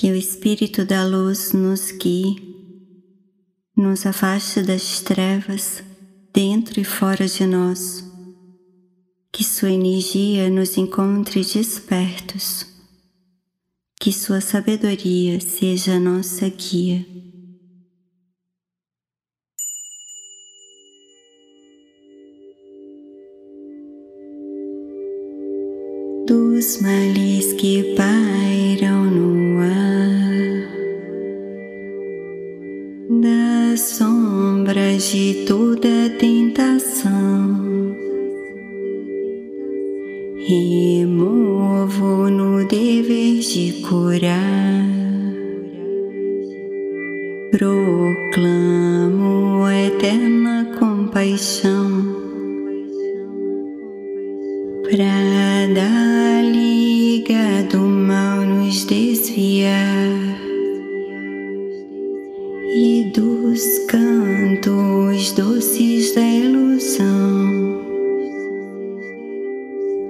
Que o Espírito da Luz nos guie, nos afaste das trevas dentro e fora de nós. Que Sua energia nos encontre despertos. Que Sua sabedoria seja nossa guia. dos males que pairam no sombras de toda tentação. Removo no dever de curar, proclamo eterna compaixão. Pra da liga do mal nos desviar e dos cantos doces da ilusão.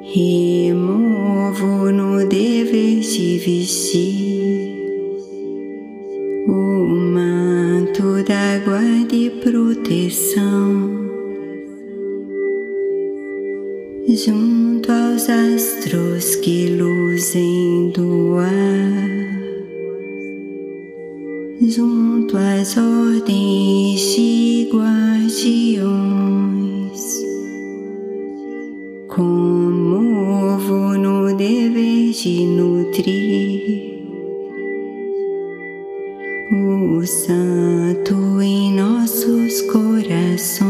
Removo no dever de vestir o manto da guarda e proteção junto aos astros que luzem do ar, junto tuas ordens e guardiões, como ovo no dever de nutrir o santo em nossos corações.